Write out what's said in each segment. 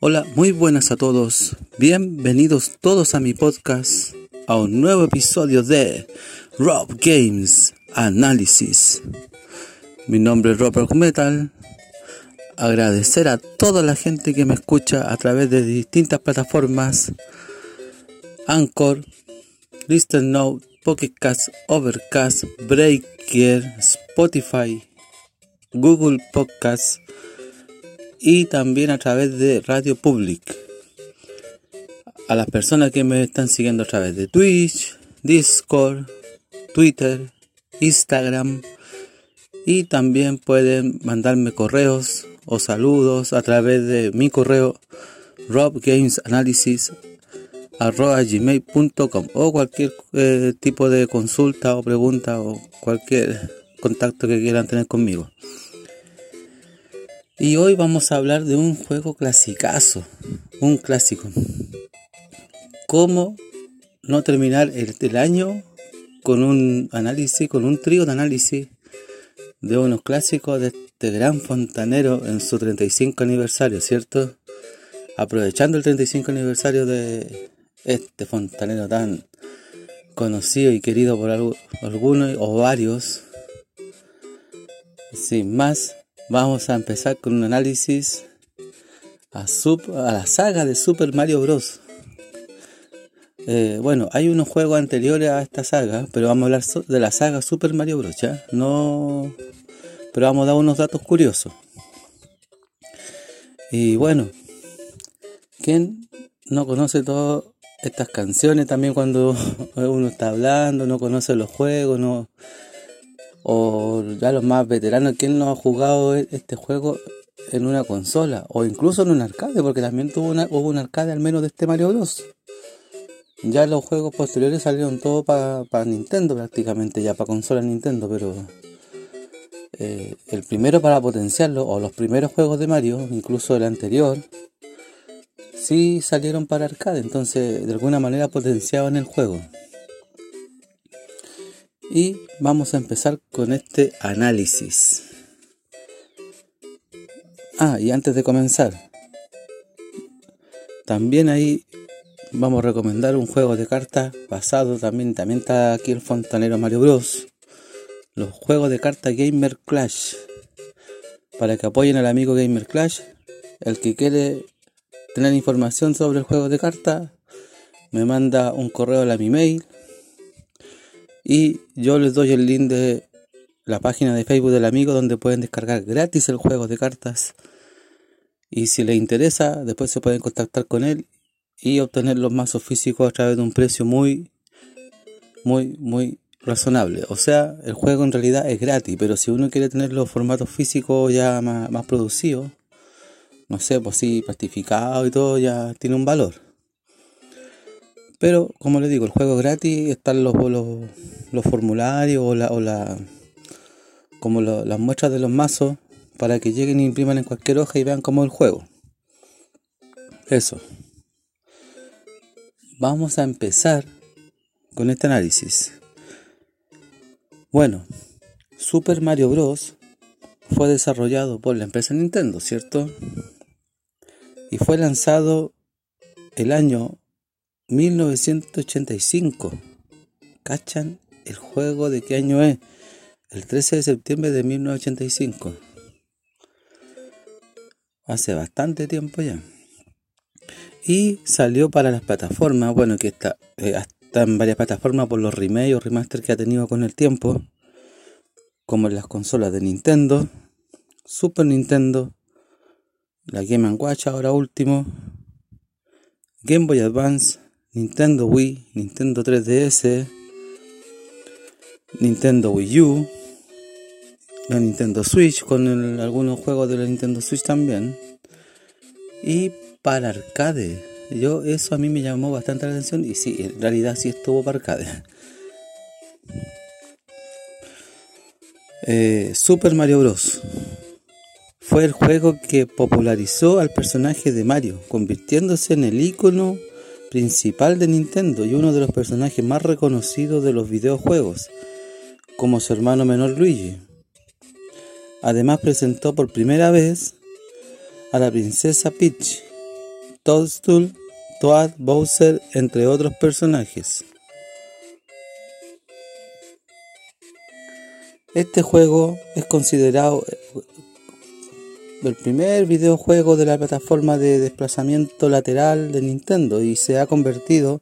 Hola, muy buenas a todos. Bienvenidos todos a mi podcast, a un nuevo episodio de Rob Games Analysis. Mi nombre es Robert Metal. Agradecer a toda la gente que me escucha a través de distintas plataformas: Anchor, Listen Note, Pocket Cast, Overcast, Breaker, Spotify, Google Podcasts y también a través de Radio Public. A las personas que me están siguiendo a través de Twitch, Discord, Twitter, Instagram y también pueden mandarme correos o saludos a través de mi correo robgamesanalysis.gmail.com o cualquier eh, tipo de consulta o pregunta o cualquier contacto que quieran tener conmigo. Y hoy vamos a hablar de un juego clasicazo, un clásico. ¿Cómo no terminar el, año con un análisis, con un trío de análisis de unos clásicos de este gran fontanero en su 35 aniversario, ¿cierto? Aprovechando el 35 aniversario de este fontanero tan conocido y querido por algunos o varios. Sin más, Vamos a empezar con un análisis a, la saga de Super Mario Bros. Eh, bueno, hay unos juegos anteriores a esta saga, pero vamos a hablar de la saga Super Mario Bros. No, pero vamos a dar unos datos curiosos. Y bueno, ¿quién no conoce todas estas canciones también cuando uno está hablando, no conoce los juegos, no, o ya los más veteranos, ¿quién no ha jugado e-, este juego en una consola? O incluso en un arcade, porque también tuvo un arcade al menos de este Mario Bros. Ya los juegos posteriores salieron todos para Nintendo prácticamente, ya para consola Nintendo, pero eh, el primero para potenciarlo, o los primeros juegos de Mario, incluso el anterior, sí salieron para arcade, entonces de alguna manera potenciaban el juego. Y vamos a empezar con este análisis. Ah, y antes de comenzar, también ahí vamos a recomendar un juego de cartas basado también, también está aquí el fontanero Mario Bros. Los juegos de cartas Gamer Clash. Para que apoyen al amigo Gamer Clash. El que quiere tener información sobre el juego de cartas, me manda un correo a mi mail y yo les doy el link de la página de Facebook del amigo donde pueden descargar gratis el juego de cartas. Y si les interesa, después se pueden contactar con él y obtener los mazos físicos a través de un precio muy, muy, muy razonable. O sea, el juego en realidad es gratis, pero si uno quiere tener los formatos físicos ya más, más producidos, no sé, pues sí, plastificado y todo, ya tiene un valor. Pero, como les digo, el juego es gratis, están los, los, formularios o la, o la como las muestras de los mazos para que lleguen y impriman en cualquier hoja y vean cómo es el juego. Eso. Vamos a empezar con este análisis. Bueno, Super Mario Bros. fue desarrollado por la empresa Nintendo, ¿cierto? Y fue lanzado el año 1985. ¿Cachan el juego de qué año es? El 13 de septiembre de 1985. Hace bastante tiempo ya. Y salió para las plataformas, bueno, que está, eh, en varias plataformas por los remakes o remaster que ha tenido con el tiempo. Como en las consolas de Nintendo, Super Nintendo, la Game Watch ahora último, Game Boy Advance, Nintendo Wii, Nintendo 3DS, Nintendo Wii U, la Nintendo Switch con algunos juegos de la Nintendo Switch también. Y para arcade, yo eso a mí me llamó bastante la atención y sí, en realidad sí estuvo para arcade. Eh, Super Mario Bros. Fue el juego que popularizó al personaje de Mario, convirtiéndose en el icono principal de Nintendo y uno de los personajes más reconocidos de los videojuegos, como su hermano menor Luigi. Además presentó por primera vez a la princesa Peach Toadstool, Toad, Bowser, entre otros personajes. Este juego es considerado eh, el primer videojuego de la plataforma de desplazamiento lateral de Nintendo y se ha convertido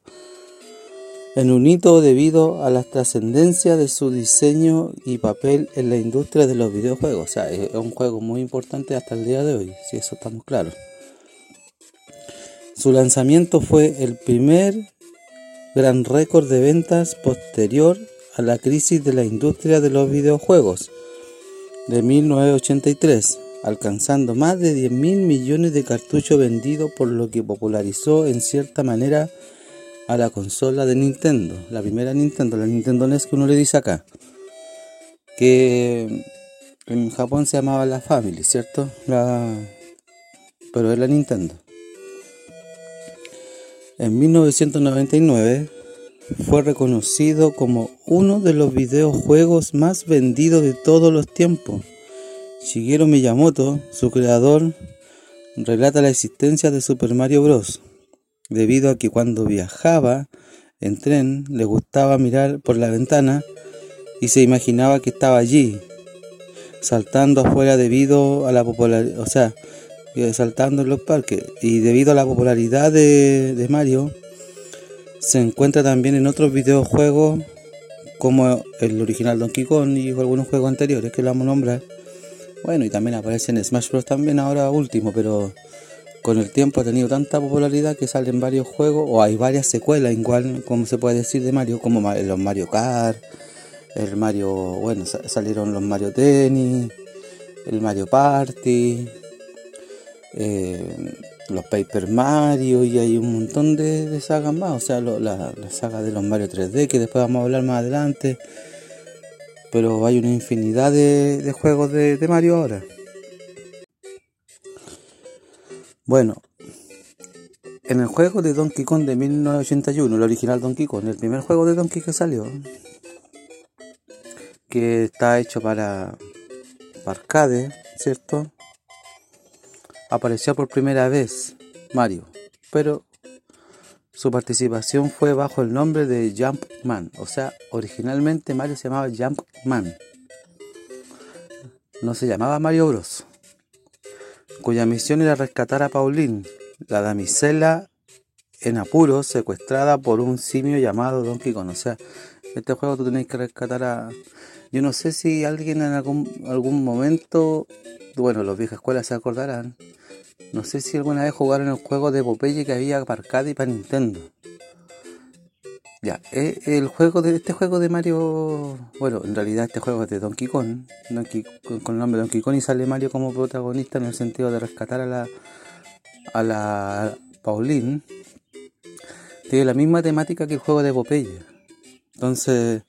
en un hito debido a la trascendencia de su diseño y papel en la industria de los videojuegos. O sea, es un juego muy importante hasta el día de hoy, si eso estamos claros. Su lanzamiento fue el primer gran récord de ventas posterior a la crisis de la industria de los videojuegos de 1983, alcanzando más de 10 mil millones de cartuchos vendidos, por lo que popularizó en cierta manera a la consola de Nintendo, la primera Nintendo, la Nintendo NES que uno le dice acá, que en Japón se llamaba la Family, ¿cierto? La... Pero es la Nintendo. En 1999 fue reconocido como uno de los videojuegos más vendidos de todos los tiempos. Shigeru Miyamoto, su creador, relata la existencia de Super Mario Bros. debido a que cuando viajaba en tren le gustaba mirar por la ventana y se imaginaba que estaba allí, saltando afuera debido a la popularidad, o sea, eh, saltando en los parques y debido a la popularidad de, de Mario, se encuentra también en otros videojuegos como el original Donkey Kong y algunos juegos anteriores que lo vamos a nombrar. Bueno, y también aparece en Smash Bros. también ahora último, pero con el tiempo ha tenido tanta popularidad que salen varios juegos o hay varias secuelas, igual como se puede decir de Mario, como los Mario Kart, el Mario, bueno, salieron los Mario Tennis, el Mario Party, eh, los Paper Mario y hay un montón de, sagas más, o sea, la, saga de los Mario 3D que después vamos a hablar más adelante. Pero hay una infinidad de, juegos de, Mario ahora. Bueno, en el juego de Donkey Kong de 1981, el original Donkey Kong, el primer juego de Donkey que salió, que está hecho para, arcade, ¿cierto? apareció por primera vez Mario, pero su participación fue bajo el nombre de Jumpman, o sea, originalmente Mario se llamaba Jumpman, no se llamaba Mario Bros, cuya misión era rescatar a Pauline, la damisela en apuros secuestrada por un simio llamado Donkey Kong, o sea, este juego tú tenés que rescatar a... Yo no sé si alguien en algún, algún momento, bueno, los viejas escuelas se acordarán, no sé si alguna vez jugaron el juego de Popeye que había para arcade y para Nintendo. Ya, eh, el juego de este juego de Mario, bueno, en realidad este juego es de Donkey Kong, Donkey, con el nombre Donkey Kong y sale Mario como protagonista en el sentido de rescatar a la a la Pauline. Tiene la misma temática que el juego de Popeye. Entonces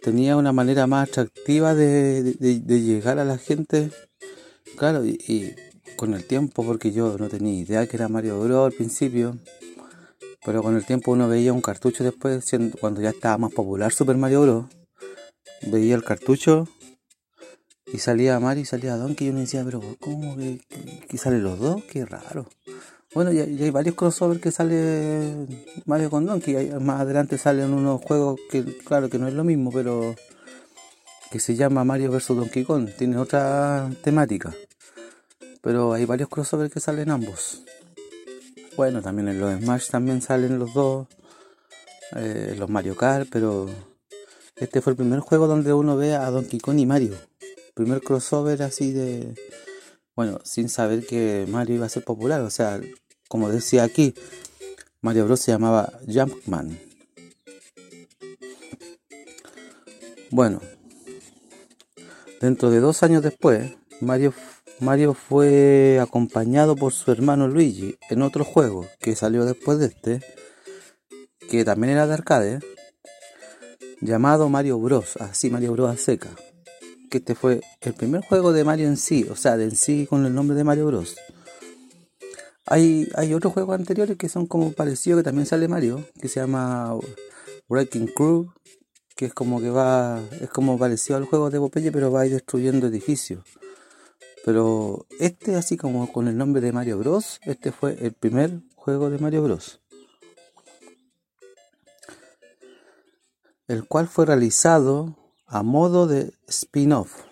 tenía una manera más atractiva de, llegar a la gente. Claro, y con el tiempo, porque yo no tenía idea que era Mario Bros al principio, pero con el tiempo uno veía un cartucho después, cuando ya estaba más popular Super Mario Bros, veía el cartucho y salía Mario y salía Donkey y uno decía, pero ¿cómo que, que, salen los dos? Qué raro. Bueno, ya, hay varios crossovers que sale Mario con Donkey, más adelante salen unos juegos que claro que no es lo mismo, pero que se llama Mario vs Donkey Kong, tiene otra temática. Pero hay varios crossovers que salen ambos. Bueno, también en los Smash también salen los dos. Eh, los Mario Kart, pero este fue el primer juego donde uno ve a Donkey Kong y Mario. Primer crossover así de... Bueno, sin saber que Mario iba a ser popular. O sea, como decía aquí, Mario Bros se llamaba Jumpman. Bueno, dentro de dos años después, Mario Mario fue acompañado por su hermano Luigi en otro juego que salió después de este, que también era de arcade, llamado Mario Bros. Así Mario Bros. a seca. Que este fue el primer juego de Mario en sí, o sea, de en sí con el nombre de Mario Bros. Hay, hay otros juegos anteriores que son como parecidos, que también sale Mario, que se llama Wrecking Crew, que es como que va, es como parecido al juego de Popeye, pero va a ir destruyendo edificios Pero este, así como con el nombre de Mario Bros, este fue el primer juego de Mario Bros. El cual fue realizado a modo de spin-off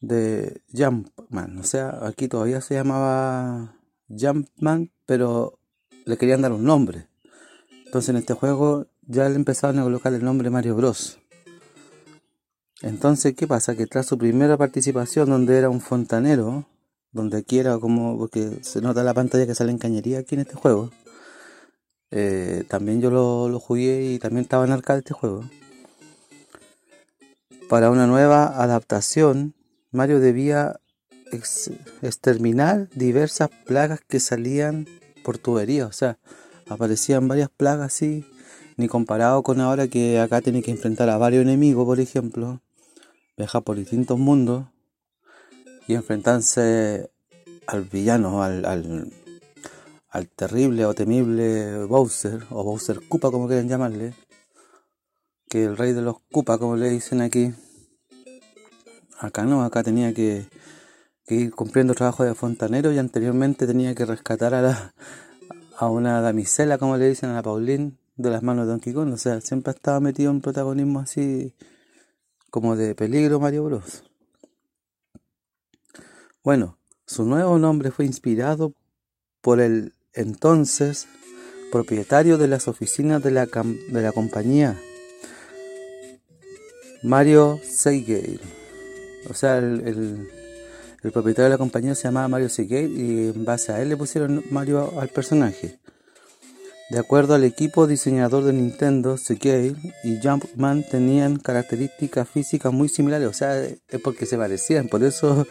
de Jumpman. O sea, aquí todavía se llamaba Jumpman, pero le querían dar un nombre. Entonces en este juego ya le empezaron a colocar el nombre Mario Bros. Entonces, ¿qué pasa? Que tras su primera participación, donde era un fontanero, donde aquí era como, porque se nota la pantalla que sale en cañería aquí en este juego, eh, también yo lo, lo, jugué y también estaba en arcade este juego. Para una nueva adaptación, Mario debía exterminar diversas plagas que salían por tubería, o sea, aparecían varias plagas así, ni comparado con ahora que acá tiene que enfrentar a varios enemigos, por ejemplo, viajar por distintos mundos y enfrentarse al villano, al, al, terrible o temible Bowser, o Bowser Koopa como quieren llamarle, que el rey de los Koopa como le dicen aquí. Acá no, acá tenía que, ir cumpliendo trabajo de fontanero y anteriormente tenía que rescatar a, la, a una damisela, como le dicen a la Pauline, de las manos de Donkey Kong. O sea, siempre estaba metido en protagonismo así como de peligro Mario Bros. Bueno, su nuevo nombre fue inspirado por el entonces propietario de las oficinas de la, de la compañía, Mario Seigate. O sea, el, el, propietario de la compañía se llamaba Mario Seigate y en base a él le pusieron Mario al personaje. De acuerdo al equipo diseñador de Nintendo, Seagate y Jumpman tenían características físicas muy similares, o sea, es porque se parecían, por eso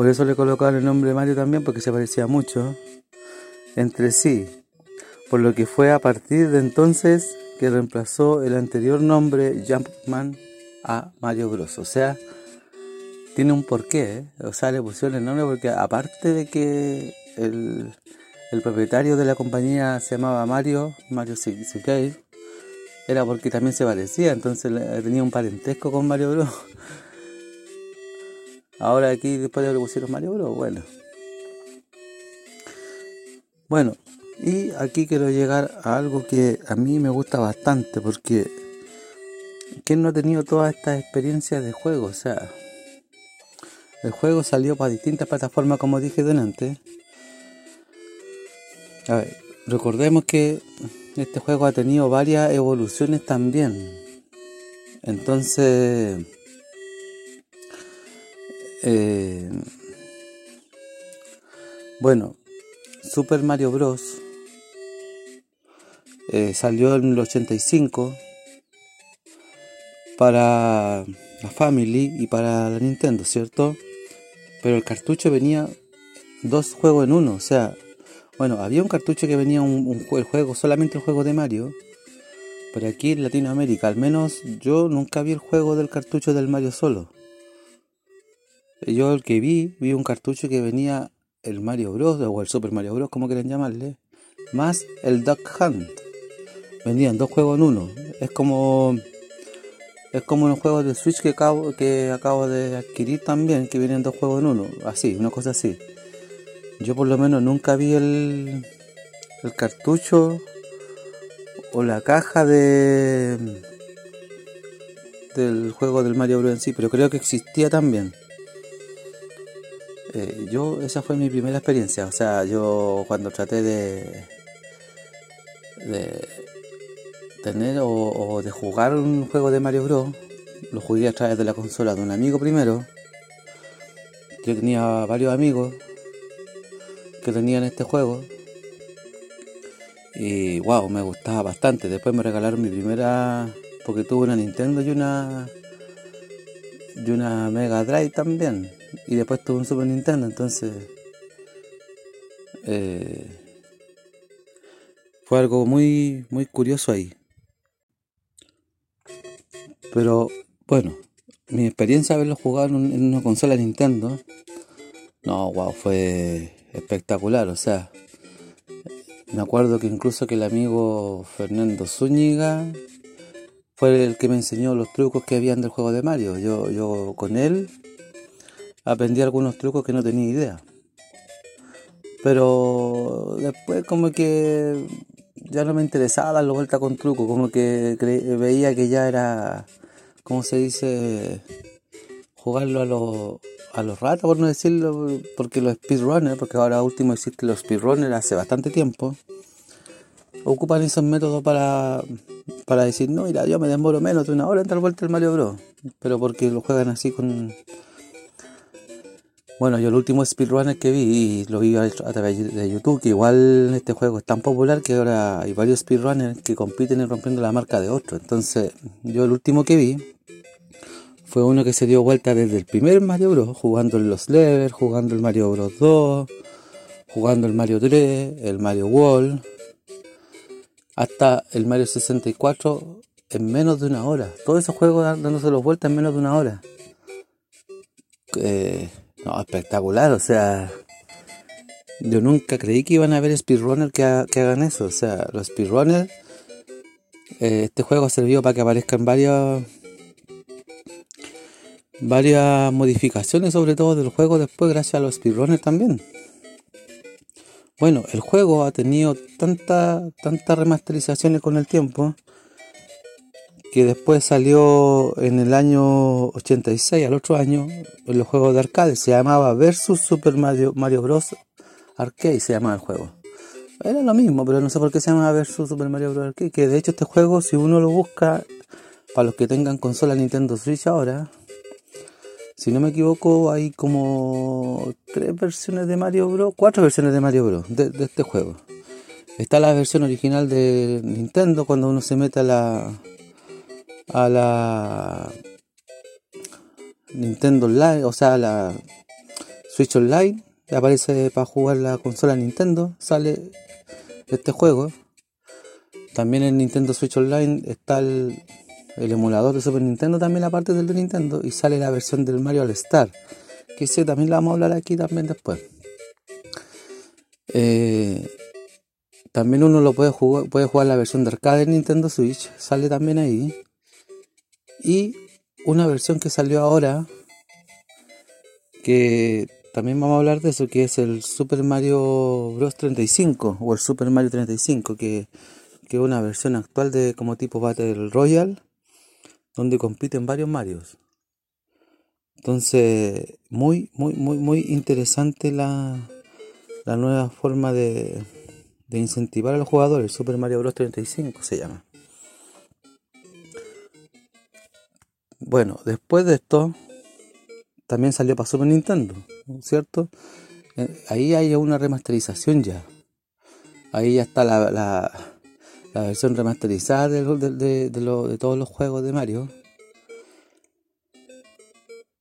por eso le colocaron el nombre Mario también, porque se parecía mucho entre sí. Por lo que fue a partir de entonces que reemplazó el anterior nombre Jumpman a Mario Bros. O sea, tiene un porqué, ¿eh? o sea, le pusieron el nombre porque aparte de que el el propietario de la compañía se llamaba Mario, Mario Siquei, era porque también se parecía, entonces tenía un parentesco con Mario Bros. Ahora aquí después le pusieron Mario Bros, bueno. Bueno, y aquí quiero llegar a algo que a mí me gusta bastante, porque ¿quién no ha tenido todas estas experiencias de juego? O sea, el juego salió para distintas plataformas, como dije delante recordemos que este juego ha tenido varias evoluciones también. Entonces, eh, bueno, Super Mario Bros. Eh, salió en el 85 para la Family y para la Nintendo, ¿cierto? Pero el cartucho venía dos juegos en uno, o sea, bueno, había un cartucho que venía un, juego, solamente el juego de Mario. Pero aquí en Latinoamérica, al menos yo nunca vi el juego del cartucho del Mario solo. Yo el que vi, vi un cartucho que venía el Mario Bros. o el Super Mario Bros. como quieren llamarle, más el Duck Hunt. Venían dos juegos en uno. Es como es como un juego de Switch que acabo, que acabo de adquirir también, que vienen dos juegos en uno. Así, una cosa así. Yo por lo menos nunca vi el, el cartucho o la caja de del juego del Mario Bros en sí, pero creo que existía también. Eh, yo esa fue mi primera experiencia, o sea, yo cuando traté de de tener o, o de jugar un juego de Mario Bros, lo jugué a través de la consola de un amigo primero. Yo tenía varios amigos que tenían este juego. Y wow, me gustaba bastante. Después me regalaron mi primera. Porque tuve una Nintendo y una. Y una Mega Drive también. Y después tuve un Super Nintendo. Entonces. Eh, fue algo muy, muy curioso ahí. Pero bueno, mi experiencia de haberlo jugado en una consola Nintendo. No, wow, fue espectacular, o sea, me acuerdo que incluso que el amigo Fernando Zúñiga fue el que me enseñó los trucos que habían del juego de Mario. Yo, yo con él aprendí algunos trucos que no tenía idea. Pero después como que ya no me interesaba darle vuelta con truco, como que veía que ya era, ¿cómo se dice? Jugarlo a los, a los ratos, por no decirlo, porque los speedrunners, porque ahora último existen los speedrunners hace bastante tiempo, ocupan esos métodos para, para decir, no, mira, yo me demoro menos de una hora en dar vuelta el Mario Bros. Pero porque lo juegan así con, bueno, yo el último speedrunner que vi, y lo vi a, través de YouTube, que igual este juego es tan popular que ahora hay varios speedrunners que compiten y rompiendo la marca de otro. Entonces, yo el último que vi fue uno que se dio vuelta desde el primer Mario Bros, jugando en los levels, jugando el Mario Bros 2, jugando el Mario 3, el Mario World, hasta el Mario 64 en menos de una hora. Todos esos juegos dándose los vueltas en menos de una hora. Eh, no, espectacular, o sea, yo nunca creí que iban a haber speedrunners que, que hagan eso, o sea, los speedrunners, eh, este juego ha servido para que aparezcan varias varias modificaciones sobre todo del juego después gracias a los speedrunners también. Bueno, el juego ha tenido tantas tantas remasterizaciones con el tiempo que después salió en el año 86, al otro año, en los juegos de arcade. Se llamaba Versus Super Mario, Mario Bros. Arcade, se llamaba el juego. Era lo mismo, pero no sé por qué se llama Versus Super Mario Bros. Arcade. Que de hecho este juego, si uno lo busca, para los que tengan consola Nintendo Switch ahora, si no me equivoco, hay como tres versiones de Mario Bros. Cuatro versiones de Mario Bros. de, este juego. Está la versión original de Nintendo cuando uno se mete a la, a la Nintendo Online, o sea, la Switch Online, aparece para jugar la consola Nintendo, sale este juego. También en Nintendo Switch Online está el, emulador de Super Nintendo, también la parte del de Nintendo, y sale la versión del Mario All Star, que ese también la vamos a hablar aquí también después. Eh, también uno lo puede jugar, puede jugar la versión de arcade de Nintendo Switch, sale también ahí. Y una versión que salió ahora, que también vamos a hablar de eso, que es el Super Mario Bros. 35 o el Super Mario 35, que, que es una versión actual de como tipo Battle Royale, donde compiten varios Marios. Entonces, muy, muy, muy, muy interesante la, la nueva forma de, de incentivar a los jugadores. Super Mario Bros. 35 se llama. Bueno, después de esto, también salió para Super Nintendo, ¿cierto? Eh, ahí hay una remasterización ya. Ahí ya está la, la, versión remasterizada de, de, de, todos los juegos de Mario.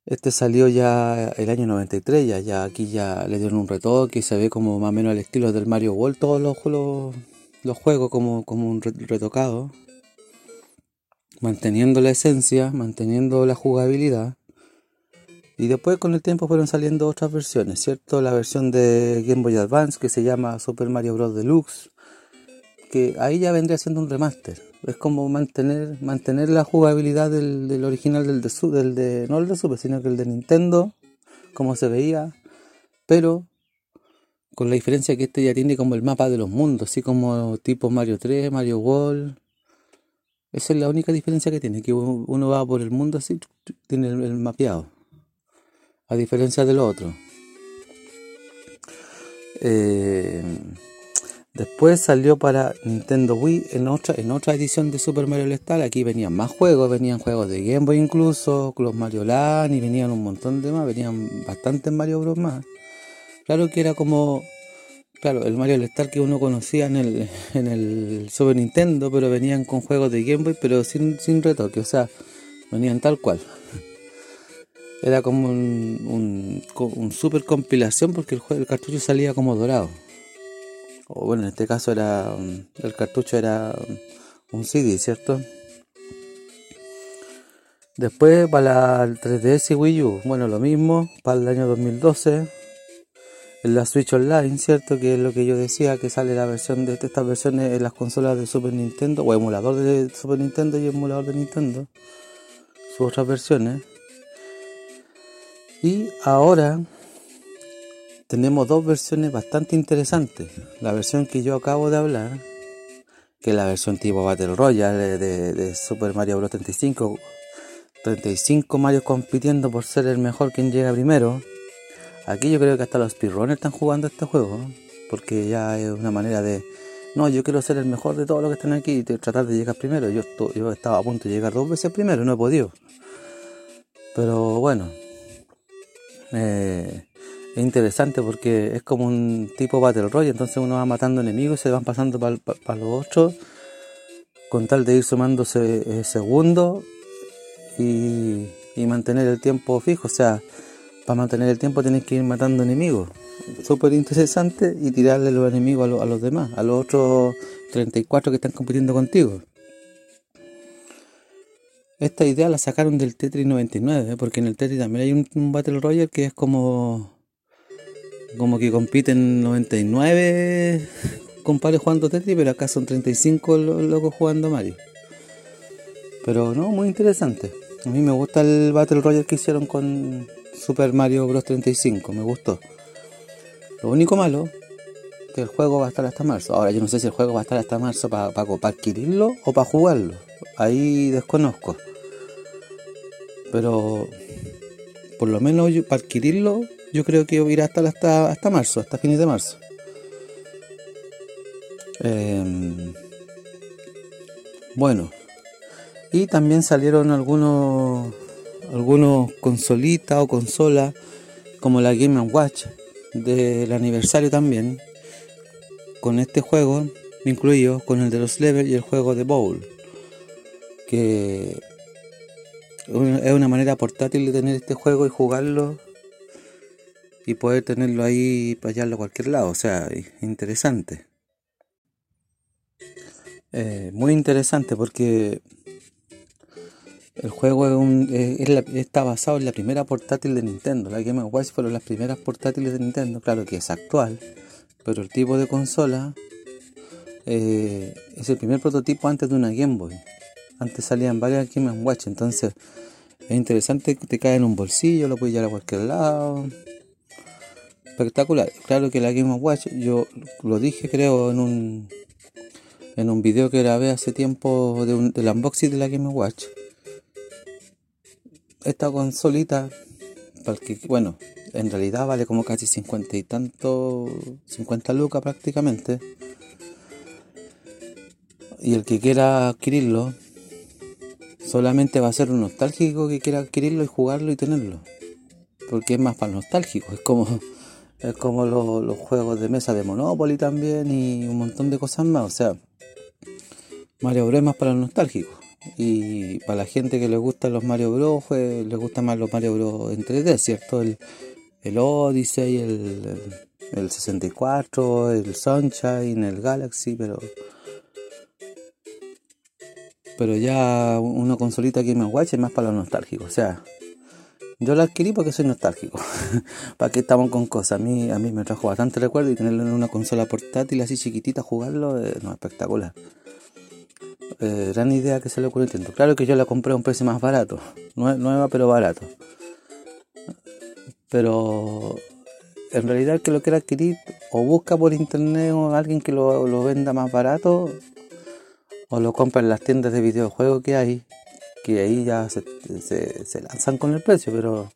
Este salió ya el año 93, ya, ya aquí ya le dieron un retoque y se ve como más o menos el estilo del Mario World, todos los, los, los juegos como, como un retocado manteniendo la esencia, manteniendo la jugabilidad. Y después con el tiempo fueron saliendo otras versiones, ¿cierto? La versión de Game Boy Advance que se llama Super Mario Bros. Deluxe, que ahí ya vendría siendo un remaster. Es como mantener, mantener la jugabilidad del, original del de, del de, no el de Super, sino que el de Nintendo, como se veía, pero con la diferencia que este ya tiene como el mapa de los mundos, así como tipo Mario 3, Mario World, esa es la única diferencia que tiene, que uno va por el mundo así, tiene el, mapeado. A diferencia de lo otro. Eh, después salió para Nintendo Wii en otra, en otra edición de Super Mario All Aquí venían más juegos, venían juegos de Game Boy incluso, los Mario Land y venían un montón de más, venían bastantes Mario Bros más. Claro que era como Claro, el Mario All-Star que uno conocía en el, en el Super Nintendo, pero venían con juegos de Game Boy, pero sin, sin retoque, o sea, venían tal cual. Era como un, un, super compilación porque el, el, cartucho salía como dorado. O bueno, en este caso era el cartucho era un CD, ¿cierto? Después para el 3DS y Wii U, bueno, lo mismo, para el año 2012 en la Switch Online, ¿cierto? Que es lo que yo decía, que sale la versión de estas versiones en las consolas de Super Nintendo, o emulador de Super Nintendo y emulador de Nintendo, sus otras versiones. Y ahora tenemos dos versiones bastante interesantes. La versión que yo acabo de hablar, que es la versión tipo Battle Royale de, de Super Mario Bros. 35. 35 Mario compitiendo por ser el mejor quien llega primero. Aquí yo creo que hasta los speedrunners están jugando este juego, porque ya es una manera de, no, yo quiero ser el mejor de todos los que están aquí y tratar de llegar primero. Yo, yo estaba a punto de llegar dos veces primero, no he podido. Pero bueno, eh, es interesante porque es como un tipo Battle Royale, entonces uno va matando enemigos y se van pasando para los otros con tal de ir sumándose eh, segundos y, y, mantener el tiempo fijo. O sea, para mantener el tiempo tienes que ir matando enemigos. Súper interesante y tirarle los enemigos a, los demás, a los otros 34 que están compitiendo contigo. Esta idea la sacaron del Tetris 99, ¿eh? porque en el Tetris también hay un, Battle Royale que es como como que compiten 99 compadres jugando Tetris, pero acá son 35 locos jugando Mario. Pero no, muy interesante. A mí me gusta el Battle Royale que hicieron con Super Mario Bros 35, me gustó. Lo único malo que el juego va a estar hasta marzo. Ahora yo no sé si el juego va a estar hasta marzo para adquirirlo o para jugarlo. Ahí desconozco. Pero por lo menos para adquirirlo, yo creo que irá hasta, hasta, hasta marzo, hasta fines de marzo. Em, bueno, y también salieron algunos algunos consolitas o consolas como la Game Watch del aniversario también con este juego incluido con el de los levels y el juego de bowl que es una manera portátil de tener este juego y jugarlo y poder tenerlo ahí para hallarlo a cualquier lado. O sea, interesante. Eh, muy interesante porque el juego es un, está basado en la primera portátil de Nintendo. La Game Watch fueron las primeras portátiles de Nintendo. Claro que es actual, pero el tipo de consola eh, es el primer prototipo antes de una Game Boy. Antes salían varias Game Watch, entonces es interesante que te cae en un bolsillo, lo puedes llevar a cualquier lado. Espectacular. Claro que la Game Watch, yo lo dije creo en un en un video que grabé hace tiempo de un, del unboxing de la Game Watch. Esta consolita, bueno, en realidad vale como casi 50 y tanto, 50 lucas prácticamente. Y el que quiera adquirirlo, solamente va a ser un nostálgico que quiera adquirirlo y jugarlo y tenerlo. Porque es más para nostálgico, es como, es como los, juegos de mesa de Monopoly también y un montón de cosas más. O sea, Mario Bros es más para los nostálgicos. Y para la gente que le gustan los Mario Bros, pues, les gustan más los Mario Bros en 3D, ¿cierto? El, el Odyssey, el, el, el 64, el Sunshine, el Galaxy, pero pero ya una consolita que me Watch es más para los nostálgicos. O sea, yo la adquirí porque soy nostálgico. ¿Para qué estamos con cosas? A mí, a mí me trajo bastante recuerdo y tenerlo en una consola portátil así chiquitita, jugarlo, eh, no, espectacular. Eh, gran idea que se le ocurrió Nintendo. Claro que yo la compré a un precio más barato. Nueva pero barato. Pero en realidad el que lo quiera adquirir o busca por internet o alguien que lo venda más barato o lo compra en las tiendas de videojuegos que hay, que ahí ya se, lanzan con el precio, pero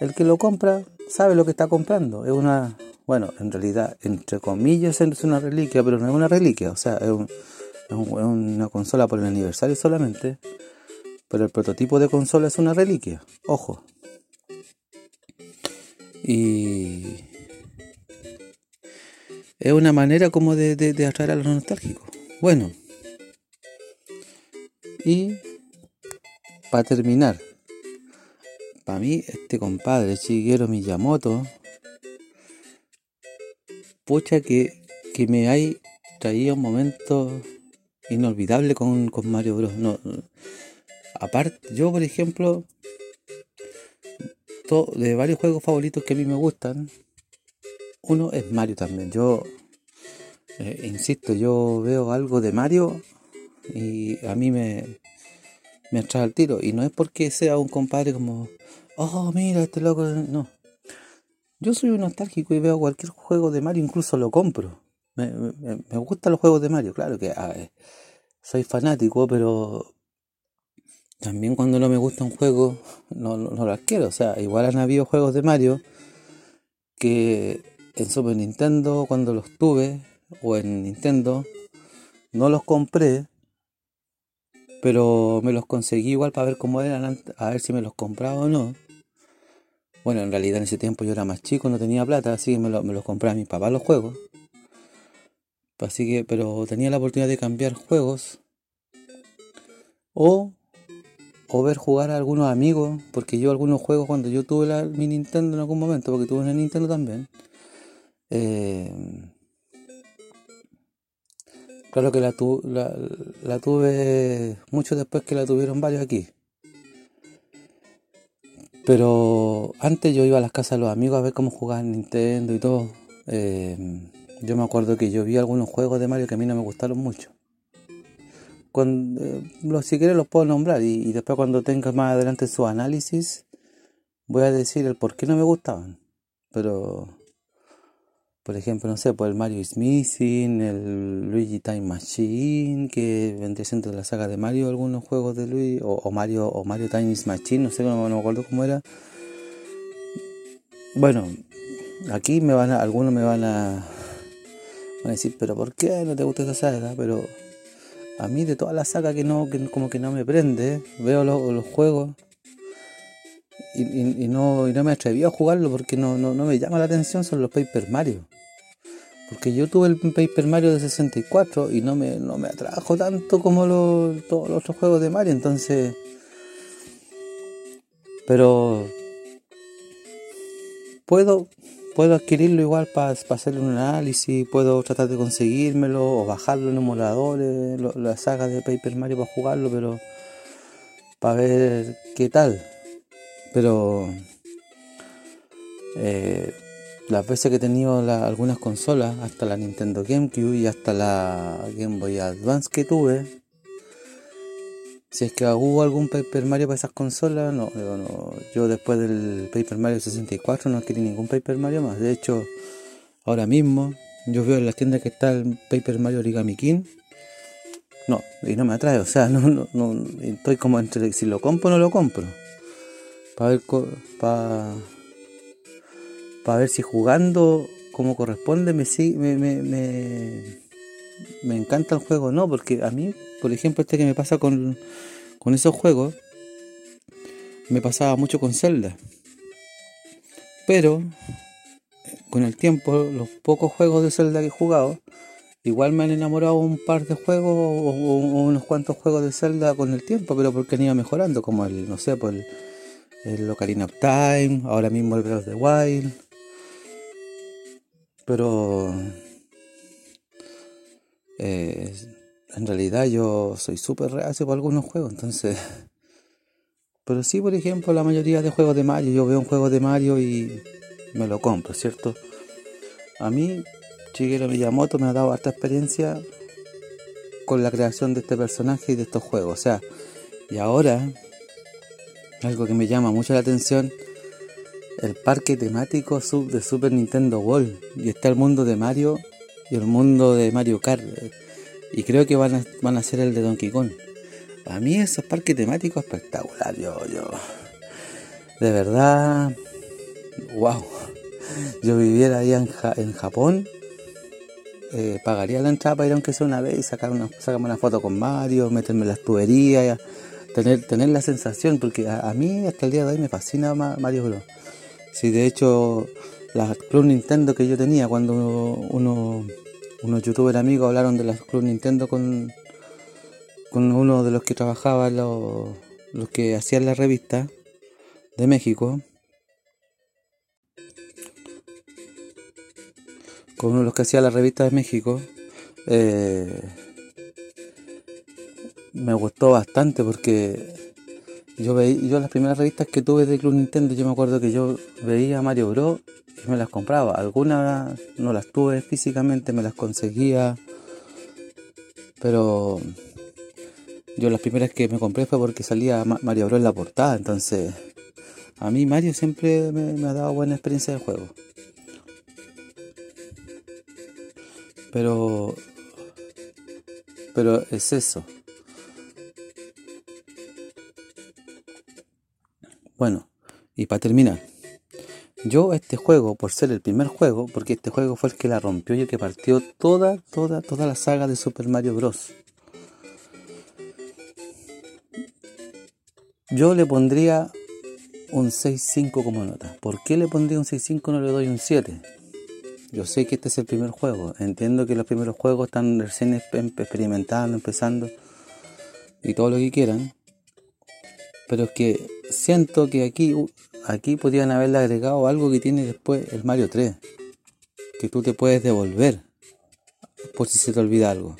el que lo compra sabe lo que está comprando. Es una, bueno, en realidad, entre comillas, es una reliquia, pero no es una reliquia, o sea, es, un, es, una consola por el aniversario solamente, pero el prototipo de consola es una reliquia, ojo. Y es una manera como de atraer a los nostálgicos. Bueno, y para terminar, para mí este compadre Shigeru Miyamoto, pucha que, que me hay traído un momento inolvidable con, con Mario Bros. Aparte, yo por ejemplo, de varios juegos favoritos que a mí me gustan, uno es Mario también. Yo eh, insisto, yo veo algo de Mario y a mí me, me atrae al tiro. Y no es porque sea un compadre como, oh, mira, este loco. No. Yo soy un nostálgico y veo cualquier juego de Mario, incluso lo compro. Me, me, gustan los juegos de Mario, claro que soy fanático, pero también cuando no me gusta un juego, no, no, no lo quiero. O sea, igual han habido juegos de Mario que en Super Nintendo, cuando los tuve, o en Nintendo, no los compré, pero me los conseguí igual para ver cómo eran, a ver si me los compraba o no. Bueno, en realidad en ese tiempo yo era más chico, no tenía plata, así que me, me los compré a mi papá los juegos. Así que, pero tenía la oportunidad de cambiar juegos. O, o ver jugar a algunos amigos, porque yo algunos juegos cuando yo tuve la, mi Nintendo en algún momento, porque tuve una Nintendo también. Eh, Claro que la, la, tuve mucho después que la tuvieron varios aquí. Pero antes yo iba a las casas de los amigos a ver cómo jugaban Nintendo y todo. Eh, yo me acuerdo que yo vi algunos juegos de Mario que a mí no me gustaron mucho. Cuando, eh, si quieres los puedo nombrar y, y, después cuando tenga más adelante su análisis voy a decir el por qué no me gustaban. Pero por ejemplo, no sé, por el Mario is Missing, el Luigi Time Machine, que vendría siendo de la saga de Mario, algunos juegos de Luigi, o, Mario o Mario Time Machine, no sé, no, me acuerdo cómo era. Bueno, aquí me van a, algunos me van a, van decir, pero ¿por qué no te gusta esa saga? Pero a mí de toda la saga que no, que como que no me prende, veo los, juegos y, y, no, y no me atreví a jugarlo porque no, no, no me llama la atención, son los Paper Mario. Porque yo tuve el Paper Mario de 64 y no me, no me atrajo tanto como todos los otros juegos de Mario. Entonces... Pero... Puedo, puedo adquirirlo igual para hacerle un análisis, puedo tratar de conseguírmelo o bajarlo en emuladores, la saga de Paper Mario para jugarlo, pero para ver qué tal. Pero eh, las veces que he tenido algunas consolas, hasta la Nintendo GameCube y hasta la Game Boy Advance que tuve, si es que hubo algún Paper Mario para esas consolas, no, yo después del Paper Mario 64 no adquirí ningún Paper Mario más. De hecho, ahora mismo yo veo en las tiendas que está el Paper Mario Origami King. No, y no me atrae, o sea, no, no, estoy como entre si lo compro o no lo compro. Para ver, para para ver si jugando como corresponde me, me, me, me, encanta el juego no, porque a mí, por ejemplo, este que me pasa con, con esos juegos, me pasaba mucho con Zelda. Pero con el tiempo, los pocos juegos de Zelda que he jugado, igual me han enamorado un par de juegos o, unos cuantos juegos de Zelda con el tiempo, pero porque han ido mejorando, como el, no sé, por el, el Ocarina of Time, ahora mismo el Breath of the Wild, pero eh, en realidad yo soy súper reacio por algunos juegos, entonces... Pero sí, por ejemplo, la mayoría de juegos de Mario, yo veo un juego de Mario y me lo compro, ¿cierto? A mí, Shigeru Miyamoto me ha dado harta experiencia con la creación de este personaje y de estos juegos. O sea, y ahora, algo que me llama mucho la atención el parque temático sub de Super Nintendo World. Y está el mundo de Mario y el mundo de Mario Kart. Y creo que van a, van a ser el de Donkey Kong. Para mí esos parques temáticos espectacular. Yo, yo. De verdad. Wow. Yo viviera ahí en, en Japón. Eh, pagaría la entrada para ir aunque sea una vez y sacar una, sacarme una foto con Mario, meterme en las tuberías, tener, tener la sensación, porque a, mí hasta el día de hoy me fascina Mario Bros. Sí, de hecho, las Club Nintendo que yo tenía cuando uno, unos youtubers amigos hablaron de las Club Nintendo con, con uno de los que trabajaba, los, los que hacían la revista de México, con uno de los que hacía la revista de México, eh, me gustó bastante porque yo veía, yo las primeras revistas que tuve de Club Nintendo, yo me acuerdo que yo veía Mario Bros y me las compraba. Algunas no las tuve físicamente, me las conseguía. Pero yo las primeras que me compré fue porque salía Mario Bros en la portada, entonces A mí Mario siempre me, ha dado buena experiencia de juego. Pero... Pero es eso. Bueno, y para terminar. Yo este juego, por ser el primer juego, porque este juego fue el que la rompió y el que partió toda, toda, toda la saga de Super Mario Bros. Yo le pondría un 6.5 como nota. ¿Por qué le pondría un 6.5 no le doy un 7? Yo sé que este es el primer juego. Entiendo que los primeros juegos están recién experimentando, empezando y todo lo que quieran. Pero es que siento que aquí, aquí podrían haberle agregado algo que tiene después el Mario 3. Que tú te puedes devolver por si se te olvida algo.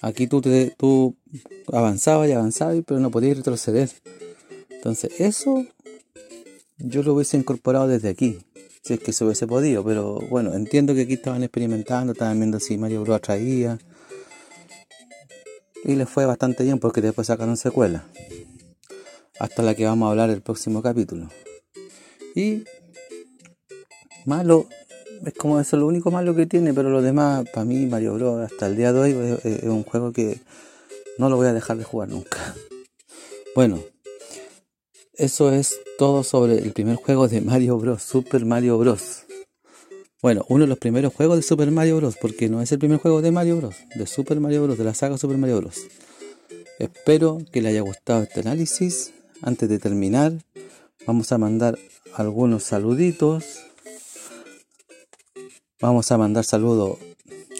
Aquí tú, te, tú avanzabas y avanzabas, pero no podías retroceder. Entonces, eso yo lo hubiese incorporado desde aquí, si es que se hubiese podido. Pero bueno, entiendo que aquí estaban experimentando, estaban viendo si Mario Bros. atraía. Y les fue bastante bien porque después sacaron secuela. Hasta la que vamos a hablar el próximo capítulo. Y malo, es como eso lo único malo que tiene, pero lo demás, para mí, Mario Bros. hasta el día de hoy es, un juego que no lo voy a dejar de jugar nunca. Bueno, eso es todo sobre el primer juego de Mario Bros. Super Mario Bros. Bueno, uno de los primeros juegos de Super Mario Bros. Porque no es el primer juego de Mario Bros. De Super Mario Bros. De la saga Super Mario Bros. Espero que le haya gustado este análisis. Antes de terminar, vamos a mandar algunos saluditos Vamos a mandar saludos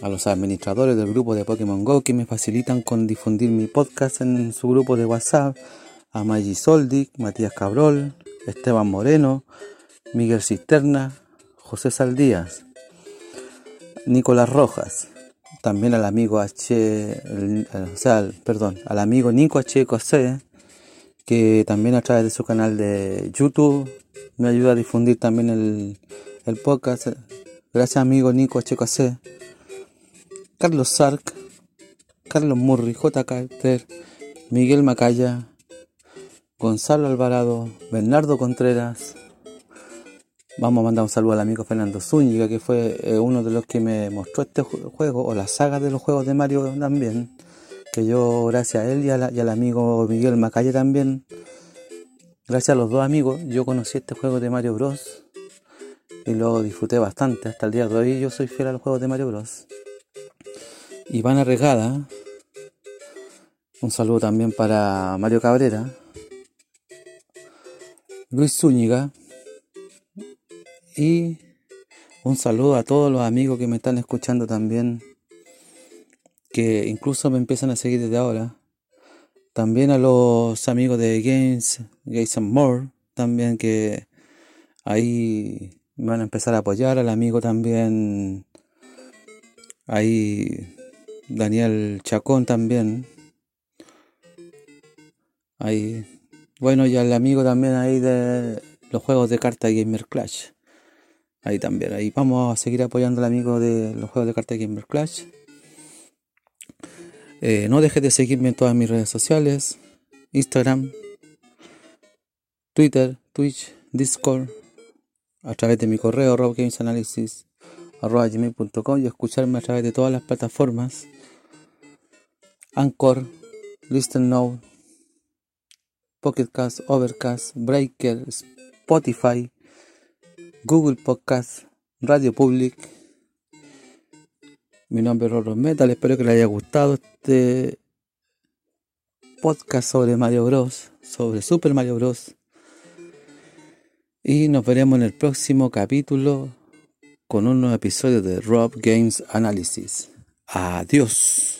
a los administradores del grupo de Pokémon Go que me facilitan con difundir mi podcast en su grupo de WhatsApp. A Maggi Soldic, Matías Cabrol, Esteban Moreno, Miguel Cisterna, José Saldías, Nicolás Rojas, también al amigo H, o sea, perdón, al amigo Nico H. que también a través de su canal de YouTube me ayuda a difundir también el, el podcast Gracias amigo Nico HKC, Carlos Sark, Carlos Murri, J. Carter, Miguel Macaya, Gonzalo Alvarado, Bernardo Contreras. Vamos a mandar un saludo al amigo Fernando Zúñiga, que fue eh, uno de los que me mostró este juego, o la saga de los juegos de Mario también. Que yo, gracias a él y, al amigo Miguel Macaya también, gracias a los dos amigos, yo conocí este juego de Mario Bros y lo disfruté bastante. Hasta el día de hoy yo soy fiel a los juegos de Mario Bros. Ivana Regada, un saludo también para Mario Cabrera, Luis Zúñiga y un saludo a todos los amigos que me están escuchando también, que incluso me empiezan a seguir desde ahora. También a los amigos de Games, Games and More, también que ahí van a empezar a apoyar. Al amigo también ahí Daniel Chacón también. Ahí bueno y al amigo también ahí de los juegos de carta Gamer Clash. Ahí también ahí vamos a seguir apoyando al amigo de los juegos de carta Gamer Clash eh, no dejes de seguirme en todas mis redes sociales Instagram Twitter Twitch Discord a través de mi correo robgamesanalysis.com y escucharme a través de todas las plataformas Anchor, Listen Now, Pocket Cast, Overcast, Breaker, Spotify, Google Podcast, Radio Public. Mi nombre es Roro Metal, espero que les haya gustado este podcast sobre Mario Bros, sobre Super Mario Bros. Y nos veremos en el próximo capítulo con un nuevo episodio de Rob Games Analysis. Adiós.